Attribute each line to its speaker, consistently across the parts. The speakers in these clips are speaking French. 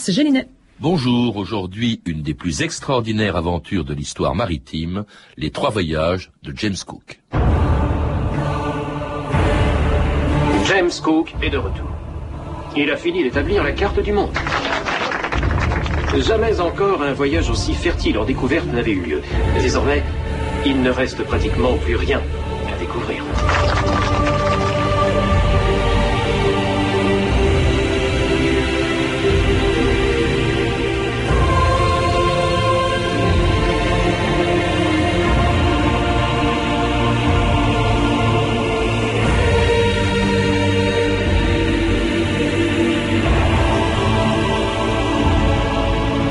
Speaker 1: C'est Gélinet.
Speaker 2: Bonjour, aujourd'hui une des plus extraordinaires aventures de l'histoire maritime, les trois voyages de James Cook.
Speaker 3: James Cook est de retour. Il a fini d'établir la carte du monde. Jamais encore un voyage aussi fertile en découverte n'avait eu lieu. Désormais, il ne reste pratiquement plus rien à découvrir.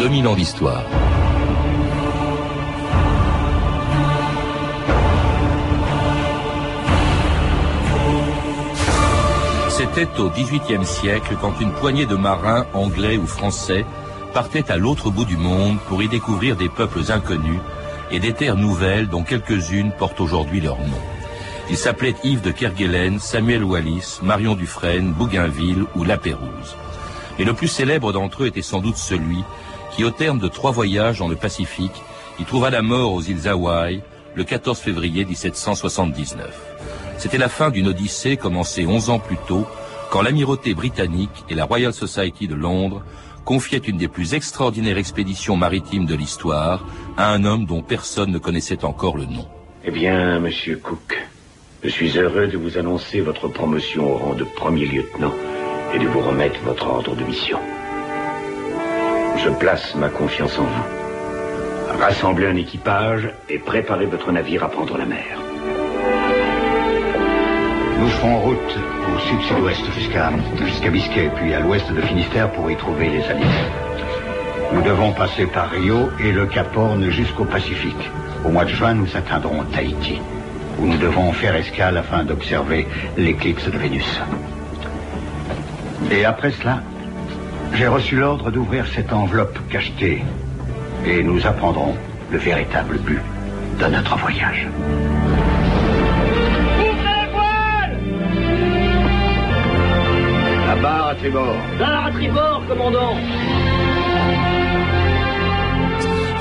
Speaker 2: 2000 ans d'histoire. C'était au XVIIIe siècle quand une poignée de marins anglais ou français partait à l'autre bout du monde pour y découvrir des peuples inconnus et des terres nouvelles dont quelques-unes portent aujourd'hui leur nom. Ils s'appelaient Yves de Kerguelen, Samuel Wallis, Marion Dufresne, Bougainville ou La Pérouse. Et le plus célèbre d'entre eux était sans doute celui qui, au terme de trois voyages dans le Pacifique, y trouva la mort aux îles Hawaï le 14 février 1779. C'était la fin d'une odyssée commencée onze ans plus tôt, quand l'amirauté britannique et la Royal Society de Londres confiaient une des plus extraordinaires expéditions maritimes de l'histoire à un homme dont personne ne connaissait encore le nom.
Speaker 4: Eh bien, monsieur Cook, je suis heureux de vous annoncer votre promotion au rang de premier lieutenant et de vous remettre votre ordre de mission. Je place ma confiance en vous. Rassemblez un équipage et préparez votre navire à prendre la mer.
Speaker 5: Nous ferons route au sud-sud-ouest jusqu'à Biscay, puis à l'ouest de Finistère pour y trouver les alliés. Nous devons passer par Rio et le Cap Horn jusqu'au Pacifique. Au mois de juin, nous atteindrons Tahiti, où nous devons faire escale afin d'observer l'éclipse de Vénus. Et après cela, j'ai reçu l'ordre d'ouvrir cette enveloppe cachetée et nous apprendrons le véritable but de notre voyage.
Speaker 4: La barre à tribord.
Speaker 3: Barre à tribord, commandant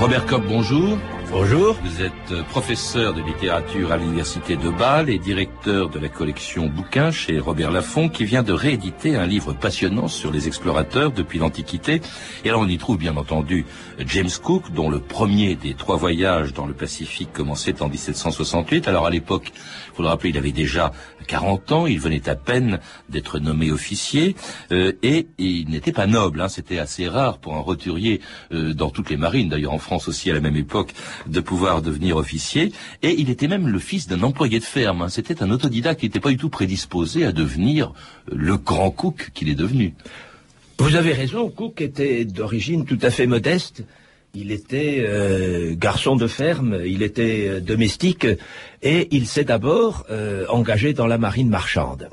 Speaker 2: Robert Kopp, bonjour.
Speaker 6: Bonjour.
Speaker 2: Vous êtes euh, professeur de littérature à l'université de Bâle et directeur de la collection bouquins chez Robert Laffont qui vient de rééditer un livre passionnant sur les explorateurs depuis l'Antiquité. Et alors on y trouve bien entendu James Cook dont le premier des trois voyages dans le Pacifique commençait en 1768. Alors à l'époque, faut le rappeler, il avait déjà 40 ans, il venait à peine d'être nommé officier euh, et, il n'était pas noble. Hein. C'était assez rare pour un roturier euh, dans toutes les marines, d'ailleurs en France aussi à la même époque, de pouvoir devenir officier. Et il était même le fils d'un employé de ferme. Hein. C'était un autodidacte qui n'était pas du tout prédisposé à devenir le grand Cook qu'il est devenu.
Speaker 6: Vous avez raison, Cook était d'origine tout à fait modeste. Il était euh, garçon de ferme, il était euh, domestique et il s'est d'abord euh, engagé dans la marine marchande.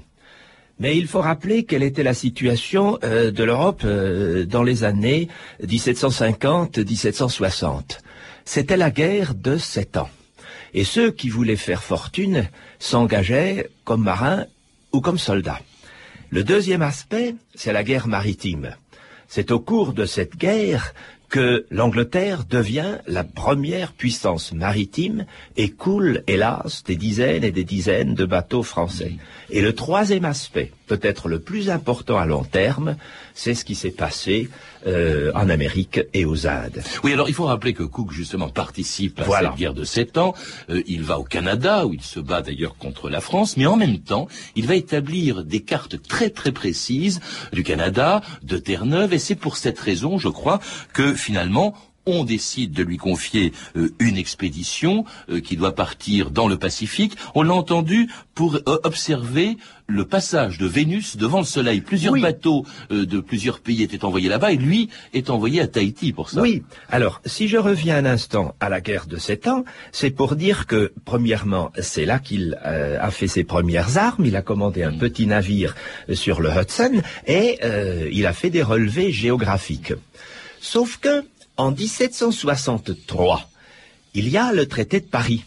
Speaker 6: Mais il faut rappeler quelle était la situation euh, de l'Europe euh, dans les années 1750-1760. C'était la guerre de sept ans. Et ceux qui voulaient faire fortune s'engageaient comme marins ou comme soldats. Le deuxième aspect, c'est la guerre maritime. C'est au cours de cette guerre que l'Angleterre devient la première puissance maritime et coule, hélas, des dizaines et des dizaines de bateaux français. Et le troisième aspect, peut-être le plus important à long terme, c'est ce qui s'est passé euh, en Amérique et aux Indes.
Speaker 2: Oui, alors il faut rappeler que Cook justement participe à
Speaker 6: Voilà.
Speaker 2: cette guerre de sept ans. Euh, il va au Canada où il se bat d'ailleurs contre la France, mais en même temps, il va établir des cartes très très précises du Canada, de Terre-Neuve, et c'est pour cette raison, je crois, que finalement on décide de lui confier euh, une expédition euh, qui doit partir dans le Pacifique. On l'a entendu pour euh, observer le passage de Vénus devant le Soleil. Plusieurs
Speaker 6: Oui.
Speaker 2: bateaux euh, de plusieurs pays étaient envoyés là-bas et lui est envoyé à Tahiti pour ça.
Speaker 6: Oui. Alors, si je reviens un instant à la guerre de sept ans, c'est pour dire que, premièrement, c'est là qu'il euh, a fait ses premières armes. Il a commandé un petit navire euh, sur le Hudson et euh, il a fait des relevés géographiques. Sauf que, en 1763, il y a le traité de Paris.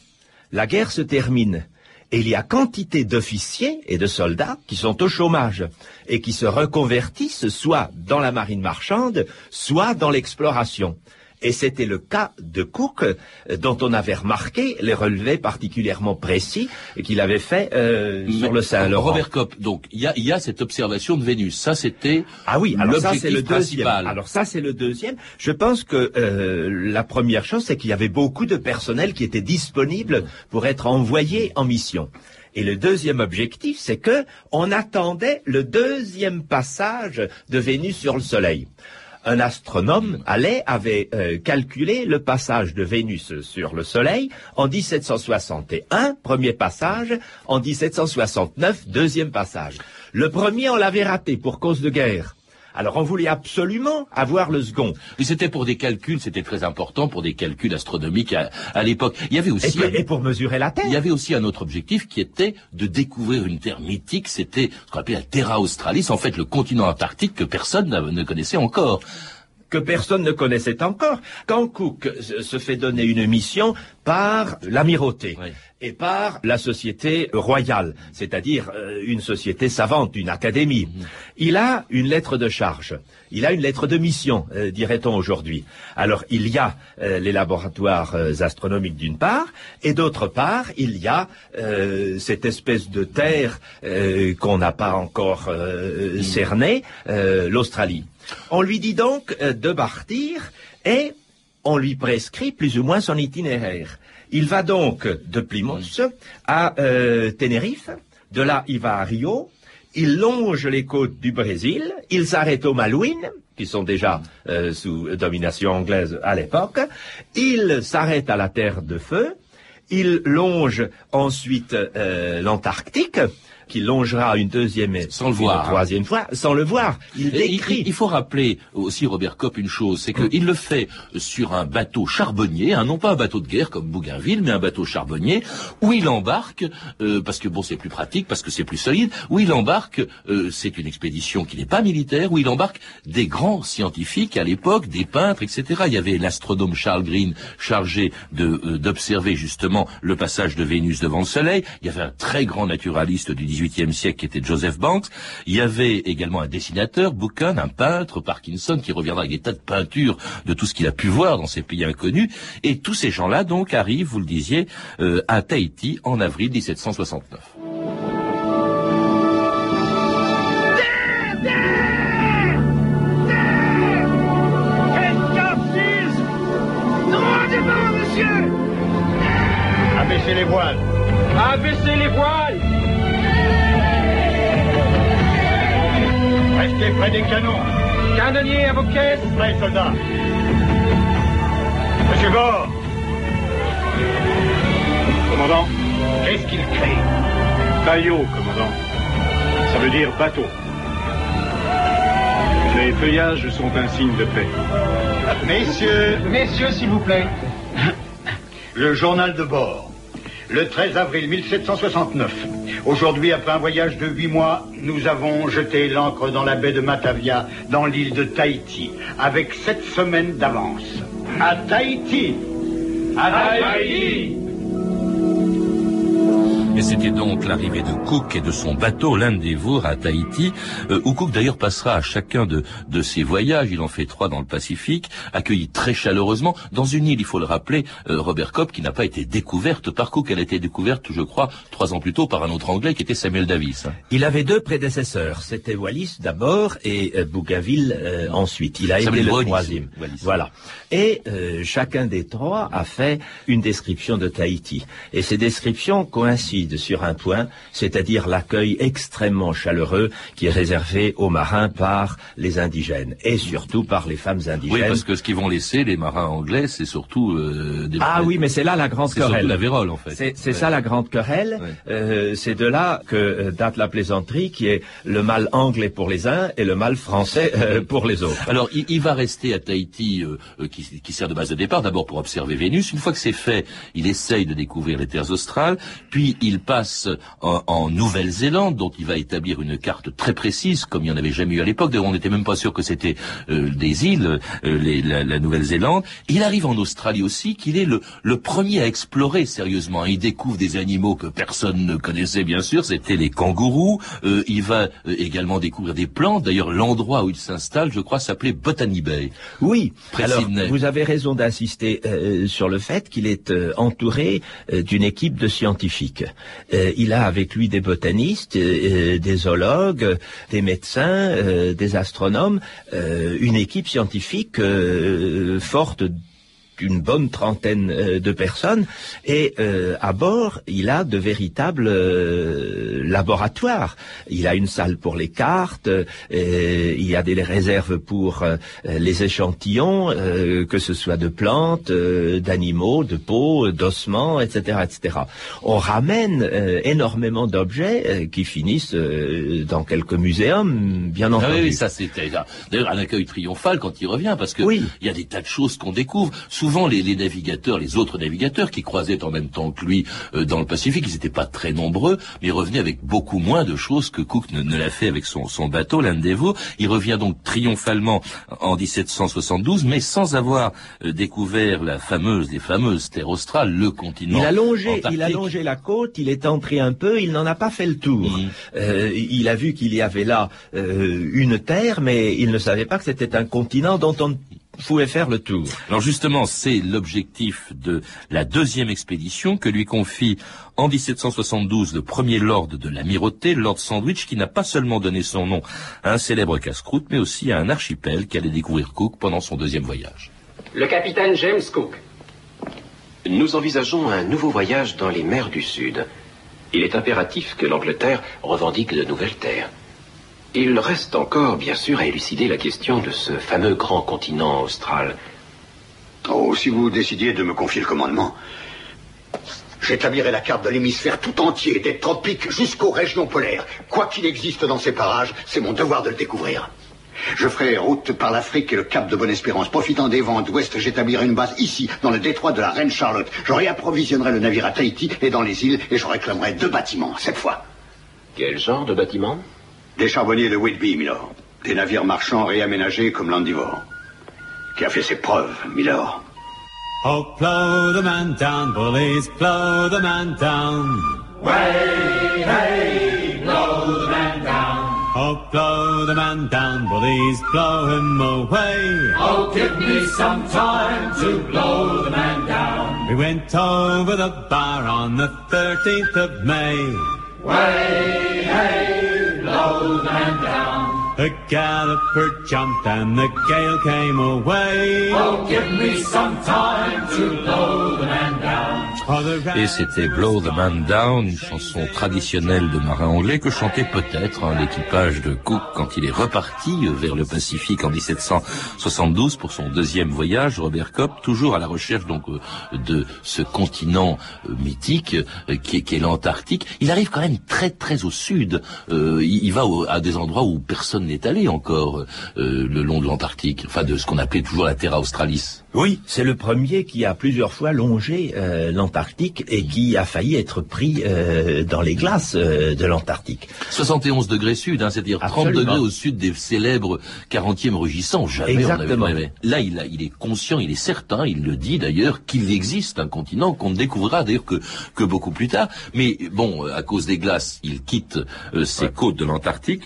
Speaker 6: La guerre se termine. Et il y a quantité d'officiers et de soldats qui sont au chômage et qui se reconvertissent soit dans la marine marchande, soit dans l'exploration. Et c'était le cas de Cook, euh, dont on avait remarqué les relevés particulièrement précis qu'il avait fait euh, sur le Saint-Laurent.
Speaker 2: Robert Kopp, donc il y a, y a, cette observation de Vénus. Ça, c'était
Speaker 6: ah oui, alors ça c'est le
Speaker 2: principal.
Speaker 6: deuxième. Alors ça c'est le deuxième. Je pense que euh, la première chose, c'est qu'il y avait beaucoup de personnel qui était disponible pour être envoyé en mission. Et le deuxième objectif, c'est que on attendait le deuxième passage de Vénus sur le Soleil un astronome, Halley, avait euh, calculé le passage de Vénus sur le Soleil en 1761, premier passage, en 1769, deuxième passage. Le premier, on l'avait raté pour cause de guerre. Alors on voulait absolument avoir le second.
Speaker 2: Mais c'était pour des calculs, c'était très important pour des calculs astronomiques à, l'époque. Il y avait aussi
Speaker 6: et, pour mesurer la Terre.
Speaker 2: Il y avait aussi un autre objectif qui était de découvrir une Terre mythique. C'était ce qu'on appelait la Terra Australis, en fait le continent antarctique que personne ne connaissait encore
Speaker 6: que personne ne connaissait encore. Quand Cook se fait donner une mission par l'amirauté et par la société royale, c'est-à-dire euh, une société savante, une académie, mhm. il a une lettre de charge. Il a une lettre de mission, euh, dirait-on aujourd'hui. Alors, il y a euh, les laboratoires astronomiques d'une part, et d'autre part, il y a cette espèce de terre qu'on n'a pas encore mhm. cernée, l'Australie. On lui dit donc euh, de partir et on lui prescrit plus ou moins son itinéraire. Il va donc de Plymouth à euh, Tenerife, de là il va à Rio, il longe les côtes du Brésil, il s'arrête aux Malouines, qui sont déjà euh, sous domination anglaise à l'époque, il s'arrête à la Terre de Feu, il longe ensuite l'Antarctique, qui longera une deuxième et
Speaker 2: sans le
Speaker 6: voir, une troisième fois, sans le voir.
Speaker 2: Il décrit. Il, faut rappeler aussi Robert Kopp une chose, c'est qu'il le fait sur un bateau charbonnier, hein, non pas un bateau de guerre comme Bougainville, mais un bateau charbonnier, où il embarque, euh, parce que bon c'est plus pratique, parce que c'est plus solide, où il embarque, euh, c'est une expédition qui n'est pas militaire, où il embarque des grands scientifiques à l'époque, des peintres, etc. Il y avait l'astronome Charles Green chargé de euh, d'observer justement le passage de Vénus devant le Soleil. Il y avait un très grand naturaliste du XVIIIe siècle qui était Joseph Banks. Il y avait également un dessinateur, Buchan, un peintre, Parkinson, qui reviendra avec des tas de peintures de tout ce qu'il a pu voir dans ces pays inconnus. Et tous ces gens-là, donc, arrivent, vous le disiez, euh, à Tahiti en avril 1769.
Speaker 5: Abaissez les voiles
Speaker 1: Abaissez les voiles
Speaker 5: Près des canons.
Speaker 1: Canonnier à vos caisses.
Speaker 5: Prêt, soldats. Monsieur Gore.
Speaker 1: Commandant.
Speaker 5: Qu'est-ce qu'il crie
Speaker 1: Baillot, commandant. Ça veut dire bateau. Les feuillages sont un signe de paix.
Speaker 5: Messieurs,
Speaker 1: messieurs, s'il vous plaît.
Speaker 5: Le journal de bord. Le 13 avril 1769. Aujourd'hui, après un voyage de huit mois, nous avons jeté l'ancre dans la baie de Matavia, dans l'île de Tahiti, avec sept semaines d'avance. À Tahiti
Speaker 1: À Tahiti
Speaker 2: et c'était donc l'arrivée de Cook et de son bateau, l'Endeavour, à Tahiti, euh, où Cook d'ailleurs passera à chacun de, de ses voyages, il en fait trois dans le Pacifique, accueilli très chaleureusement dans une île, il faut le rappeler, euh, Robert Cobb, qui n'a pas été découverte par Cook, elle a été découverte, je crois, trois ans plus tôt par un autre Anglais qui était Samuel Davis.
Speaker 6: Il avait deux prédécesseurs, c'était Wallis d'abord et euh, Bougainville euh, ensuite. Il a été le troisième. Voilà. Et chacun des trois a fait une description de Tahiti. Et ces descriptions coïncident sur un point, c'est-à-dire l'accueil extrêmement chaleureux qui est réservé aux marins par les indigènes et surtout par les femmes indigènes. Oui,
Speaker 2: parce que ce qu'ils vont laisser les marins anglais, c'est surtout euh, des
Speaker 6: ah oui, mais c'est là la grande querelle.
Speaker 2: C'est la vérole en fait.
Speaker 6: C'est ça la grande querelle. Euh, c'est de là que euh, date la plaisanterie qui est le mal anglais pour les uns et le mal français pour les autres.
Speaker 2: Alors il, va rester à Tahiti, qui, qui sert de base de départ, d'abord pour observer Vénus. Une fois que c'est fait, il essaye de découvrir les terres australes, puis il il passe en, Nouvelle-Zélande, dont il va établir une carte très précise, comme il n'y en avait jamais eu à l'époque. On n'était même pas sûr que c'était euh, des îles, euh, la, Nouvelle-Zélande. Il arrive en Australie aussi, qu'il est le, le premier à explorer sérieusement. Il découvre des animaux que personne ne connaissait, bien sûr. C'était les kangourous. Euh, il va également découvrir des plantes. D'ailleurs, l'endroit où il s'installe, je crois, s'appelait Botany Bay.
Speaker 6: Oui. Alors, vous avez raison d'insister sur le fait qu'il est entouré d'une équipe de scientifiques. Il a avec lui des botanistes, des zoologues, des médecins, des astronomes, une équipe scientifique forte une bonne trentaine euh, de personnes et euh, à bord il a de véritables euh, laboratoires. Il a une salle pour les cartes, il y a des réserves pour les échantillons, que ce soit de plantes, d'animaux, de peau, d'ossements, etc., etc. On ramène énormément d'objets qui finissent dans quelques muséums, bien entendu.
Speaker 2: Ah oui, ça c'était d'ailleurs un accueil triomphal quand il revient parce que il y a des tas de choses qu'on découvre souvent les, navigateurs, les autres navigateurs qui croisaient en même temps que lui euh, dans le Pacifique, ils n'étaient pas très nombreux, mais revenaient avec beaucoup moins de choses que Cook ne, l'a fait avec son, son bateau, l'Endeavour. Il revient donc triomphalement en 1772, mais sans avoir euh, découvert la fameuse, les fameuses terres australes, le continent.
Speaker 6: Il a longé, il a longé la côte, il est entré un peu, il n'en a pas fait le tour. Mm. Euh, il a vu qu'il y avait là une terre, mais il ne savait pas que c'était un continent dont on pouvait faire le tour.
Speaker 2: Alors justement, c'est l'objectif de la deuxième expédition que lui confie en 1772 le premier lord de l'amirauté, Lord Sandwich, qui n'a pas seulement donné son nom à un célèbre casse-croûte, mais aussi à un archipel qu'allait découvrir Cook pendant son deuxième voyage.
Speaker 3: Le capitaine James Cook. Nous envisageons un nouveau voyage dans les mers du Sud. Il est impératif que l'Angleterre revendique de nouvelles terres. Il reste encore, bien sûr, à élucider la question de ce fameux grand continent austral.
Speaker 5: Oh, si vous décidiez de me confier le commandement, j'établirai la carte de l'hémisphère tout entier, des tropiques jusqu'aux régions polaires. Quoi qu'il existe dans ces parages, c'est mon devoir de le découvrir. Je ferai route par l'Afrique et le Cap de Bonne-Espérance. Profitant des vents d'ouest, j'établirai une base ici, dans le détroit de la Reine Charlotte. Je réapprovisionnerai le navire à Tahiti et dans les îles, et je réclamerai deux bâtiments, cette fois.
Speaker 3: Quel genre de bâtiments
Speaker 5: des charbonniers de Whitby, Milord. Des navires marchands réaménagés comme l'Andivore. Qui a fait ses preuves, Milord. Oh, plow the man down, bullies, plow the man down. Way, hey, blow the man down. Oh, blow the man down, bullies, blow him away. Oh, give me some time to blow the man down. We went over the bar on the 13th of May. Way, hey, blow the down. The galloper jumped and the gale came away. Oh, give me some time to blow the man down.
Speaker 2: Et c'était Blow the Man Down, une chanson traditionnelle de marin anglais que chantait peut-être hein, l'équipage de Cook quand il est reparti vers le Pacifique en 1772 pour son deuxième voyage, Robert Copp, toujours à la recherche donc euh, de ce continent euh, mythique euh, qui est, l'Antarctique. Il arrive quand même très très au sud. il, va à des endroits où personne n'est allé encore le long de l'Antarctique, enfin de ce qu'on appelait toujours la Terra Australis.
Speaker 6: Oui, c'est le premier qui a plusieurs fois longé l'Antarctique et qui a failli être pris euh, dans les glaces euh, de l'Antarctique.
Speaker 2: 71 degrés sud, hein, c'est-à-dire 30 degrés au sud des célèbres 40e rugissants. Jamais
Speaker 6: Exactement.
Speaker 2: on avait... Là, il, a, il est conscient, il est certain, il le dit d'ailleurs, qu'il existe un continent qu'on ne découvrira d'ailleurs que, que beaucoup plus tard. Mais bon, à cause des glaces, il quitte euh, ces côtes de l'Antarctique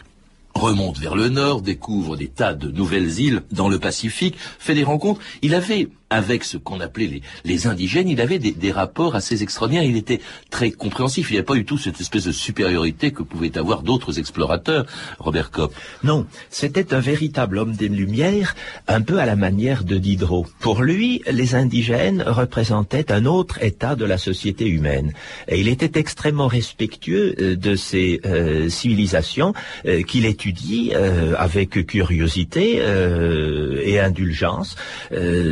Speaker 2: remonte vers le nord, découvre des tas de nouvelles îles dans le Pacifique, fait des rencontres. Il avait avec ce qu'on appelait les, indigènes, il avait des, des, rapports assez extraordinaires. Il était très compréhensif. Il n'y avait pas du tout cette espèce de supériorité que pouvaient avoir d'autres explorateurs, Robert Kopp.
Speaker 6: Non, c'était un véritable homme des Lumières, un peu à la manière de Diderot. Pour lui, les indigènes représentaient un autre état de la société humaine. Et il était extrêmement respectueux euh, de ces euh, civilisations euh, qu'il étudie avec curiosité et indulgence,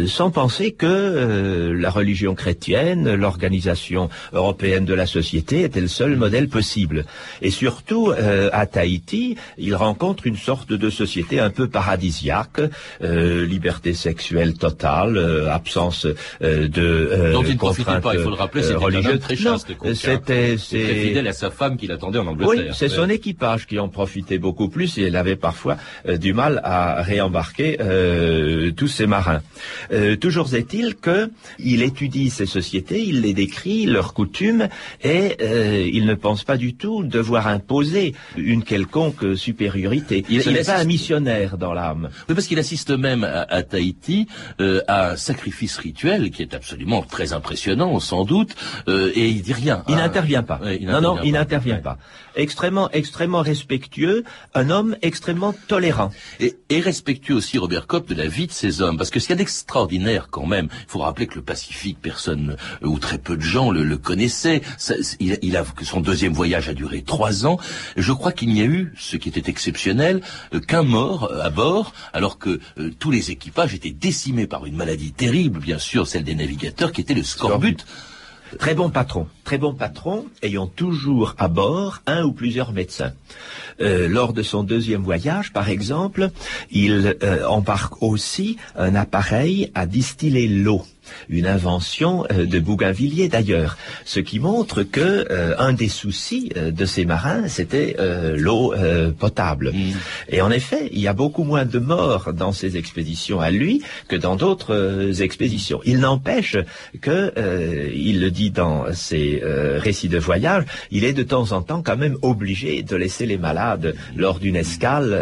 Speaker 6: sans penser pensait que euh, la religion chrétienne, l'organisation européenne de la société était le seul modèle possible. Et surtout, euh, à Tahiti, il rencontre une sorte de société un peu paradisiaque, euh, liberté sexuelle totale, absence de
Speaker 2: Donc il ne profitait pas, il faut le rappeler, c'était un très chaste. C'était très fidèle à sa femme qui l'attendait en Angleterre.
Speaker 6: Oui, c'est son équipage qui en profitait beaucoup plus et elle avait parfois du mal à réembarquer tous ses marins. toujours est-il qu'il étudie ces sociétés, il les décrit, leurs coutumes, et euh, il ne pense pas du tout devoir imposer une quelconque supériorité. Il, n'est pas un missionnaire dans l'âme.
Speaker 2: Oui, parce qu'il assiste même à, Tahiti euh, à un sacrifice rituel qui est absolument très impressionnant, sans doute, euh, et il dit rien.
Speaker 6: Il n'intervient pas. non, non, il n'intervient pas. Extrêmement, extrêmement respectueux, un homme extrêmement tolérant.
Speaker 2: Et, et respectueux aussi, Robert Kopp, de la vie de ces hommes, parce que ce qu'il y a d'extraordinaire quand même, il faut rappeler que le Pacifique, personne euh, ou très peu de gens le, le connaissaient. il, il, a que son deuxième voyage a duré trois ans. Je crois qu'il n'y a eu, ce qui était exceptionnel, euh, qu'un mort euh, à bord, alors que tous les équipages étaient décimés par une maladie terrible, bien sûr, celle des navigateurs, qui était le scorbut.
Speaker 6: Très bon patron, très bon patron, ayant toujours à bord un ou plusieurs médecins. Euh, lors de son deuxième voyage, par exemple, il euh, embarque aussi un appareil à distiller l'eau une invention euh, de Bougainvilliers d'ailleurs, ce qui montre que euh, un des soucis euh, de ces marins, c'était l'eau potable. Mm. Et en effet, il y a beaucoup moins de morts dans ces expéditions à lui que dans d'autres expéditions. Il n'empêche que, il le dit dans ses récits de voyage, il est de temps en temps quand même obligé de laisser les malades lors d'une escale,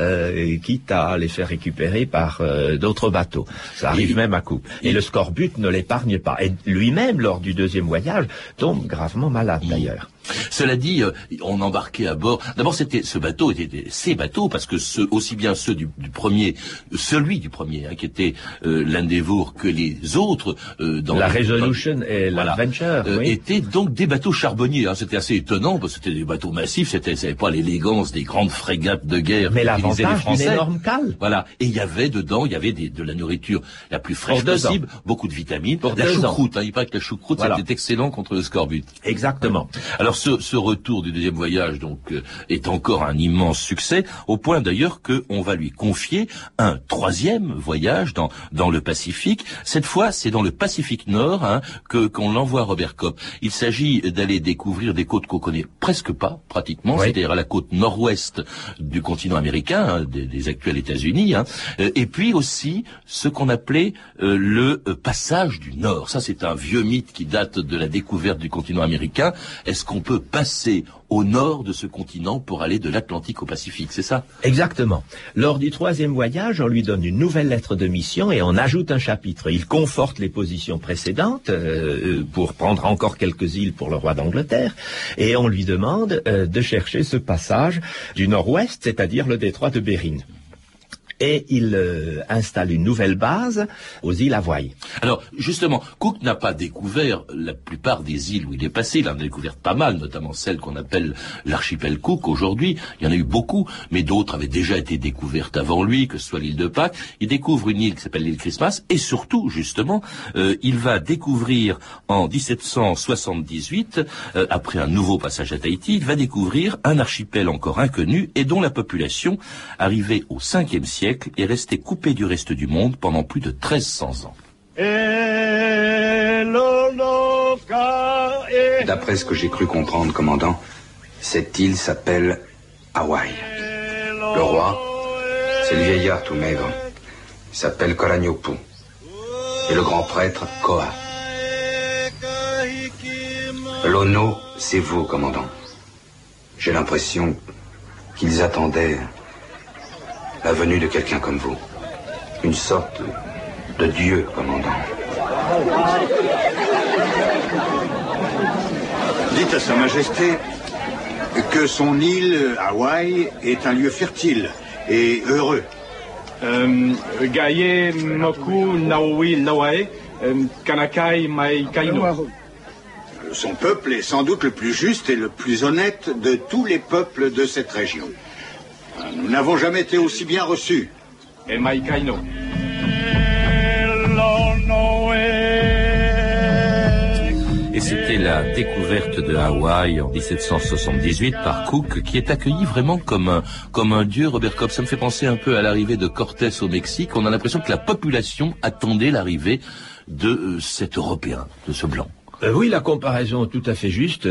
Speaker 6: quitte à les faire récupérer par d'autres bateaux. Ça arrive même à coup. Et le scorbut ne l'épargne pas. Et lui-même, lors du deuxième voyage, tombe gravement malade d'ailleurs.
Speaker 2: Cela dit, euh, on embarquait à bord. D'abord, c'était ce bateau était ces bateaux parce que aussi bien ceux du, premier, celui du premier, hein, qui était euh, l'Endeavour, que les autres
Speaker 6: euh, dans la Resolution et l'Adventure
Speaker 2: euh, étaient donc des bateaux charbonniers. Hein. C'était assez étonnant parce que c'était des bateaux massifs. C'était pas l'élégance des grandes frégates de guerre.
Speaker 6: Mais l'avantage d'une énorme cale.
Speaker 2: Voilà. Et il y avait dedans, il y avait des, de la nourriture la plus fraîche possible, beaucoup de vitamines, Pour la choucroute. Hein, il paraît que la choucroute c'était excellent contre le scorbut.
Speaker 6: Exactement.
Speaker 2: Alors ce, retour du deuxième voyage donc euh, est encore un immense succès, au point d'ailleurs qu'on va lui confier un troisième voyage dans dans le Pacifique. Cette fois, c'est dans le Pacifique Nord hein, que qu'on l'envoie Robert Kopp. Il s'agit d'aller découvrir des côtes qu'on connaît presque pas, pratiquement, c'est-à-dire à la côte nord-ouest du continent américain, hein, des, actuels États-Unis, hein, euh, et puis aussi ce qu'on appelait euh, le passage du Nord. Ça, c'est un vieux mythe qui date de la découverte du continent américain. Est-ce qu'on peut passer au nord de ce continent pour aller de l'Atlantique au Pacifique, c'est ça?
Speaker 6: Exactement. Lors du troisième voyage, on lui donne une nouvelle lettre de mission et on ajoute un chapitre. Il conforte les positions précédentes euh, pour prendre encore quelques îles pour le roi d'Angleterre et on lui demande euh, de chercher ce passage du nord-ouest, c'est-à-dire le détroit de Bering et il euh, installe une nouvelle base aux îles Hawaï.
Speaker 2: Alors justement, Cook n'a pas découvert la plupart des îles où il est passé. Il en a découvert pas mal, notamment celles qu'on appelle l'archipel Cook aujourd'hui. Il y en a eu beaucoup, mais d'autres avaient déjà été découvertes avant lui, que ce soit l'île de Pâques. Il découvre une île qui s'appelle l'île Christmas, et surtout, justement, euh, il va découvrir en 1778, euh, après un nouveau passage à Tahiti, il va découvrir un archipel encore inconnu et dont la population, arrivée au 5e siècle, est resté coupé du reste du monde pendant plus de 1300 ans.
Speaker 7: D'après ce que j'ai cru comprendre, commandant, cette île s'appelle Hawaï. Le roi, c'est le vieillard tout maigre, s'appelle Kolanyopu. Et le grand prêtre, Koa. L'Ono, c'est vous, commandant. J'ai l'impression qu'ils attendaient la venue de quelqu'un comme vous. Une sorte de dieu, commandant.
Speaker 5: Dites à Sa Majesté que son île, Hawaï, est un lieu fertile et heureux.
Speaker 1: Euh, Gaye Moku Naui Nawae, euh, Kanakai Mai Kaino.
Speaker 5: Son peuple est sans doute le plus juste et le plus honnête de tous les peuples de cette région. Nous n'avons jamais été aussi bien reçus.
Speaker 1: Et Et
Speaker 2: c'était la découverte de Hawaï en 1778 par Cook, qui est accueilli vraiment comme un, comme un dieu, Robert Cobb. Ça me fait penser un peu à l'arrivée de Cortés au Mexique. On a l'impression que la population attendait l'arrivée de euh, cet Européen, de ce Blanc.
Speaker 6: Euh, oui, la comparaison est tout à fait juste.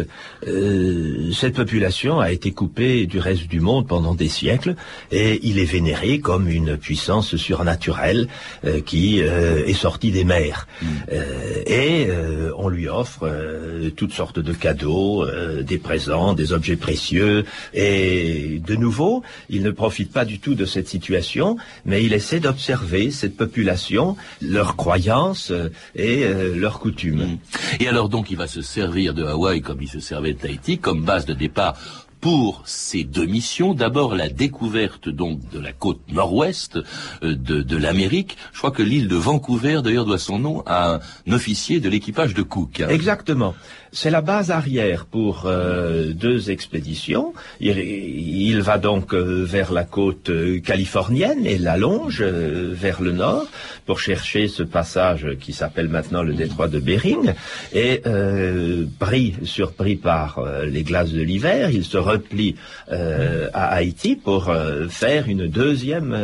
Speaker 6: Euh, cette population a été coupée du reste du monde pendant des siècles et il est vénéré comme une puissance surnaturelle euh, qui est sortie des mers. Et on lui offre toutes sortes de cadeaux, des présents, des objets précieux. Et de nouveau, il ne profite pas du tout de cette situation, mais il essaie d'observer cette population, leurs croyances et leurs coutumes.
Speaker 2: Mm. Donc il va se servir de Hawaï comme il se servait de Tahiti comme base de départ pour ces deux missions. D'abord la découverte donc de la côte nord-ouest euh, de, l'Amérique. Je crois que l'île de Vancouver d'ailleurs doit son nom à un officier de l'équipage de Cook.
Speaker 6: Hein. Exactement. C'est la base arrière pour euh, deux expéditions. Il, va donc euh, vers la côte euh, californienne et la longe vers le nord pour chercher ce passage qui s'appelle maintenant le détroit de Bering. Et pris, surpris par les glaces de l'hiver, il se replie à Haïti pour faire une deuxième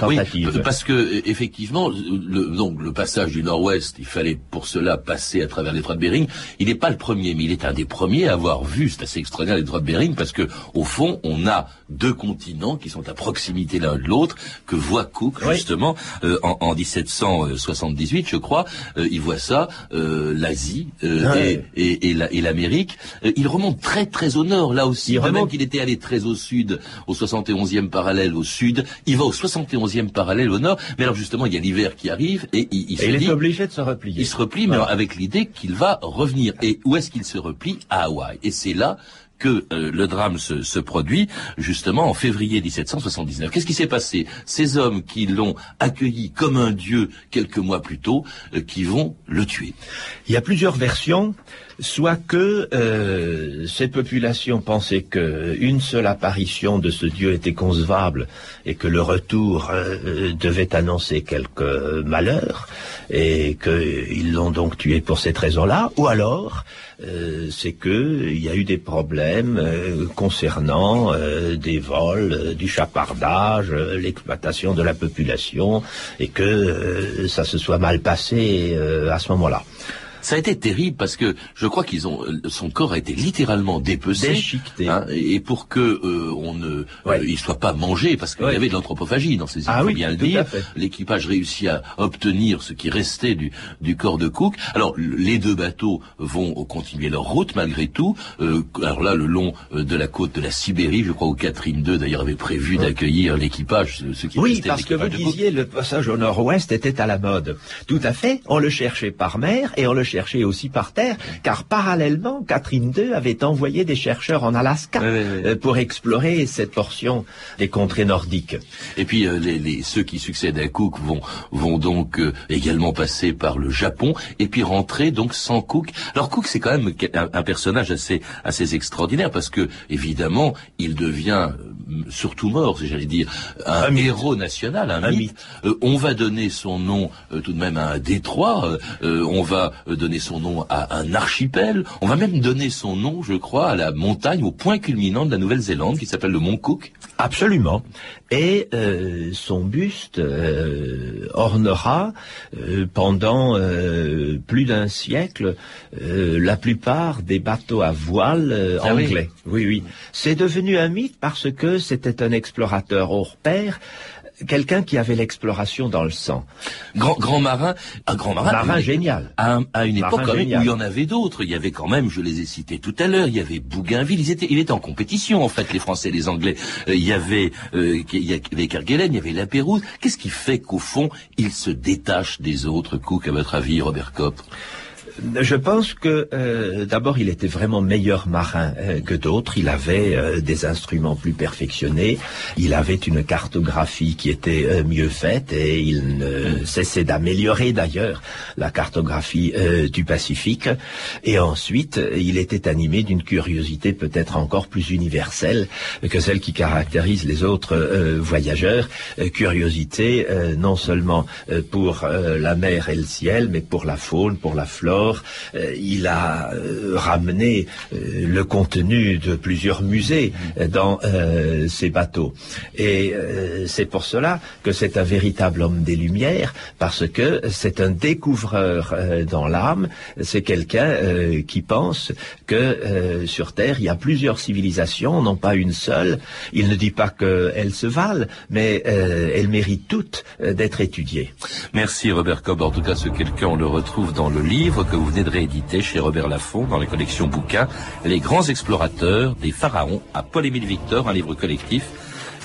Speaker 6: tentative.
Speaker 2: Oui, parce que effectivement, le, donc le passage du nord-ouest, il fallait pour cela passer à travers le détroit de Bering. Il n'est pas le premier, mais il est un des premiers à avoir vu, c'est assez extraordinaire les droits de Bering, parce que au fond, on a deux continents qui sont à proximité l'un de l'autre, que voit Cook justement euh, en, 1778, je crois. Euh, il voit ça, euh, l'Asie et, l'Amérique. il remonte très très au nord, là aussi. Il remonte qu'il était allé très au sud, au 71e parallèle au sud. Il va au 71e parallèle au nord. Mais alors justement, il y a l'hiver qui arrive et il, il,
Speaker 6: est obligé de se replier.
Speaker 2: Il se replie, mais avec l'idée qu'il va revenir. Et où est-ce qu'il se replie À Hawaï. Et c'est là que euh, le drame se, produit justement en février 1779. Qu'est-ce qui s'est passé? Ces hommes qui l'ont accueilli comme un dieu quelques mois plus tôt, euh, qui vont le tuer.
Speaker 6: Il y a plusieurs versions soit que euh, ces populations pensaient qu'une seule apparition de ce Dieu était concevable et que le retour euh, devait annoncer quelque malheur et qu'ils l'ont donc tué pour cette raison-là, ou alors euh, c'est qu'il y a eu des problèmes concernant des vols, du chapardage, l'exploitation de la population et que ça se soit mal passé à ce moment-là.
Speaker 2: Ça a été terrible parce que je crois qu'ils ont euh, son corps a été littéralement dépecé,
Speaker 6: déchiqueté,
Speaker 2: hein, et pour que euh, on ne euh, il soit pas mangé parce qu'il y avait de l'anthropophagie dans ces îles, ah, oui, bien le dire. L'équipage réussit à obtenir ce qui restait du du corps de Cook. Alors les deux bateaux vont continuer leur route malgré tout. alors là, le long de la côte de la Sibérie, je crois où Catherine II d'ailleurs avait prévu d'accueillir l'équipage,
Speaker 6: ce qui Oui, parce que vous disiez le passage au nord-ouest était à la mode. Tout à fait. On le cherchait par mer et on le chercher aussi par terre, car parallèlement, Catherine II avait envoyé des chercheurs en Alaska euh, pour explorer cette portion des contrées nordiques.
Speaker 2: Et puis euh, les, ceux qui succèdent à Cook vont vont donc euh, également passer par le Japon et puis rentrer donc sans Cook. Alors Cook c'est quand même un, personnage assez assez extraordinaire parce que évidemment il devient surtout mort, si j'allais dire, un, héros national, un, mythe. on va donner son nom tout de même à un détroit. on va donner son nom à un archipel. On va même donner son nom, je crois, à la montagne, au point culminant de la Nouvelle-Zélande, qui s'appelle le Mont Cook.
Speaker 6: Absolument. Et euh, son buste euh, ornera euh, pendant plus d'un siècle la plupart des bateaux à voile ah anglais. oui, oui. C'est devenu un mythe parce que c'était un explorateur hors pair quelqu'un qui avait l'exploration dans le sang.
Speaker 2: Grand, grand marin, un grand marin.
Speaker 6: Marin génial.
Speaker 2: À, une époque où il y en avait d'autres. Il y avait quand même, je les ai cités tout à l'heure, il y avait Bougainville. Ils étaient, il était en compétition en fait, les Français et les Anglais. Euh, il y avait, euh, il y avait Kerguelen, il y avait La Pérouse. Qu'est-ce qui fait qu'au fond, ils se détachent des autres Cook, à votre avis, Robert Kopp?
Speaker 6: Je pense que euh, d'abord il était vraiment meilleur marin euh, que d'autres. Il avait euh, des instruments plus perfectionnés. Il avait une cartographie qui était mieux faite et il ne cessait d'améliorer d'ailleurs la cartographie du Pacifique. Et ensuite, il était animé d'une curiosité peut-être encore plus universelle que celle qui caractérise les autres voyageurs. curiosité non seulement pour la mer et le ciel, mais pour la faune, pour la flore Or, il a ramené le contenu de plusieurs musées dans ces bateaux. Et c'est pour cela que c'est un véritable homme des Lumières, parce que c'est un découvreur dans l'âme, c'est quelqu'un qui pense que sur Terre, il y a plusieurs civilisations, non pas une seule. Il ne dit pas qu'elles se valent, mais elles méritent toutes d'être étudiées.
Speaker 2: Merci Robert Cobb. En tout cas, ce quelqu'un, on le retrouve dans le livre que vous venez de rééditer chez Robert Laffont, dans les collections bouquins, Les grands explorateurs des pharaons à Paul-Émile Victor, un livre collectif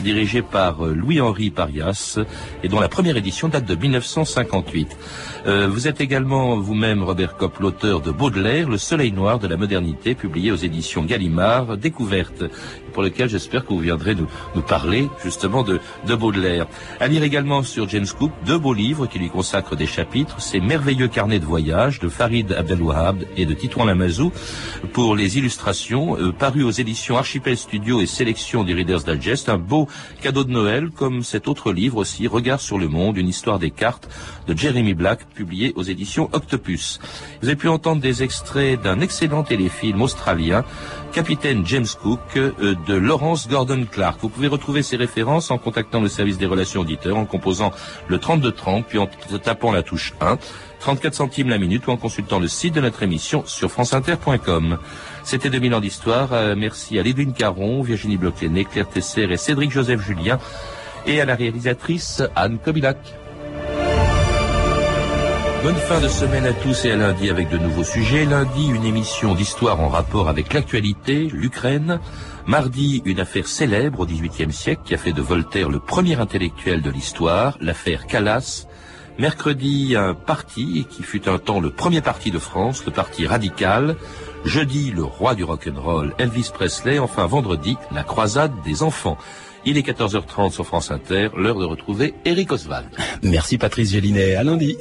Speaker 2: dirigé par euh, Louis-Henri Parias et dont la première édition date de 1958. Euh, vous êtes également vous-même, Robert Kopp, l'auteur de Baudelaire, Le Soleil Noir de la modernité, publié aux éditions Gallimard, Découverte, pour lequel j'espère que vous viendrez nous, nous parler justement de, de, Baudelaire. À lire également sur James Cook deux beaux livres qui lui consacrent des chapitres, ces merveilleux carnets de voyage de Farid Abdelwahab et de Titouan Lamazou pour les illustrations, euh, parus aux éditions Archipel Studio et Sélection du Reader's Digest, un beau cadeau de Noël, comme cet autre livre aussi, Regard sur le monde, une histoire des cartes de Jeremy Black, publié aux éditions Octopus. Vous avez pu entendre des extraits d'un excellent téléfilm australien, Capitaine James Cook, euh, de Lawrence Gordon Clark. Vous pouvez retrouver ces références en contactant le service des relations auditeurs, en composant le 3230, puis en tapant la touche 1. 34 centimes la minute ou en consultant le site de notre émission sur franceinter.com. C'était 2000 ans d'histoire. Euh, merci à Lévine Caron, Virginie bloch Claire Tesser et Cédric Joseph Julien et à la réalisatrice Anne Kobilac. Bonne fin de semaine à tous et à lundi avec de nouveaux sujets. Lundi, une émission d'histoire en rapport avec l'actualité, l'Ukraine. Mardi, une affaire célèbre au XVIIIe siècle qui a fait de Voltaire le premier intellectuel de l'histoire, l'affaire Calas. Mercredi, un parti qui fut un temps le premier parti de France, le parti radical. Jeudi, le roi du rock'n'roll, Elvis Presley. Enfin, vendredi, la croisade des enfants. Il est 14h30 sur France Inter, l'heure de retrouver Eric Oswald.
Speaker 8: Merci Patrice Gélinet, à lundi.